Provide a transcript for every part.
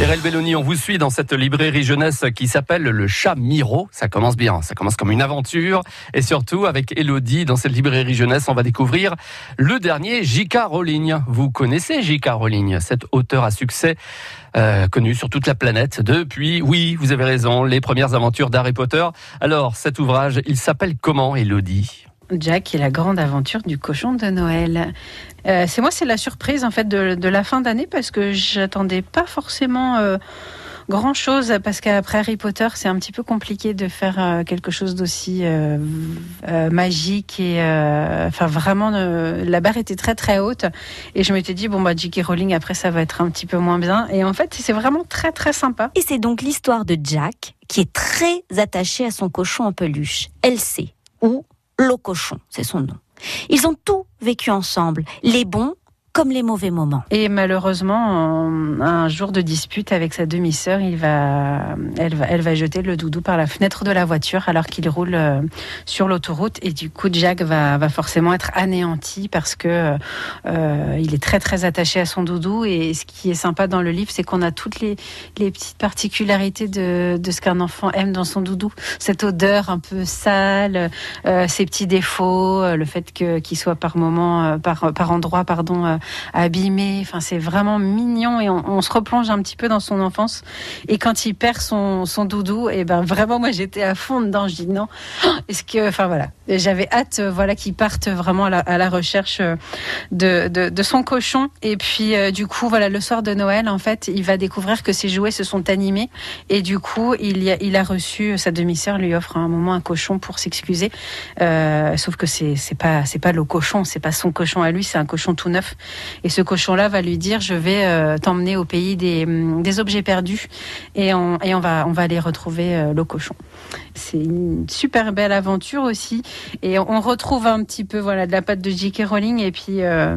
RL Belloni, on vous suit dans cette librairie jeunesse qui s'appelle Le Chat Miro. Ça commence bien, ça commence comme une aventure. Et surtout, avec Elodie, dans cette librairie jeunesse, on va découvrir le dernier J.K. Rowling. Vous connaissez J.K. Rowling, cet auteur à succès euh, connu sur toute la planète depuis, oui, vous avez raison, les premières aventures d'Harry Potter. Alors, cet ouvrage, il s'appelle comment, Elodie? Jack et la grande aventure du cochon de Noël. Euh, c'est moi, c'est la surprise en fait de, la fin d'année parce que j'attendais pas forcément euh, grand chose parce qu'après Harry Potter, c'est un petit peu compliqué de faire euh, quelque chose d'aussi magique et enfin vraiment la barre était très très haute et je m'étais dit bon bah J.K. Rowling après ça va être un petit peu moins bien et en fait c'est vraiment très très sympa. Et c'est donc l'histoire de Jack qui est très attaché à son cochon en peluche. Elle sait où Locochon, c'est son nom. Ils ont tout vécu ensemble, les bons comme les mauvais moments. Et malheureusement, un jour de dispute avec sa demi-sœur, il va, elle va, elle va jeter le doudou par la fenêtre de la voiture alors qu'il roule euh, sur l'autoroute. Et du coup, Jack va, va forcément être anéanti parce que euh, il est très très attaché à son doudou. Et ce qui est sympa dans le livre, c'est qu'on a toutes les, les petites particularités de, de ce qu'un enfant aime dans son doudou. Cette odeur un peu sale, euh, ses petits défauts, le fait que qu'il soit par moment, par par endroit, pardon abîmé. Enfin, c'est vraiment mignon et on, se replonge un petit peu dans son enfance. Et quand il perd son, son doudou, et eh ben vraiment, moi j'étais à fond dedans. Je dis non. Est-ce que, enfin voilà, j'avais hâte, euh, voilà, qu'il parte vraiment à la, recherche euh, de, de, son cochon. Et puis euh, du coup, voilà, le soir de Noël, en fait, il va découvrir que ses jouets se sont animés. Et du coup, il, a, il a reçu sa demi-sœur lui offre à un moment un cochon pour s'excuser. sauf que c'est c'est pas c'est pas le cochon, c'est pas son cochon à lui, c'est un cochon tout neuf. Et ce cochon-là va lui dire je vais euh, t'emmener au pays des, mm, des, objets perdus et on, va aller retrouver euh, le cochon. C'est une super belle aventure aussi et on retrouve un petit peu voilà de la patte de J.K. Rowling et puis euh,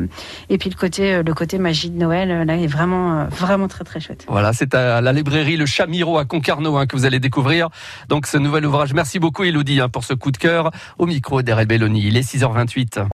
le côté magie de Noël là est vraiment vraiment très très chouette. Voilà, c'est à la librairie Le Chamiro à Concarneau hein, que vous allez découvrir donc ce nouvel ouvrage. Merci beaucoup Elodie hein, pour ce coup de cœur au micro d'Erel Belloni. Il est 6h28.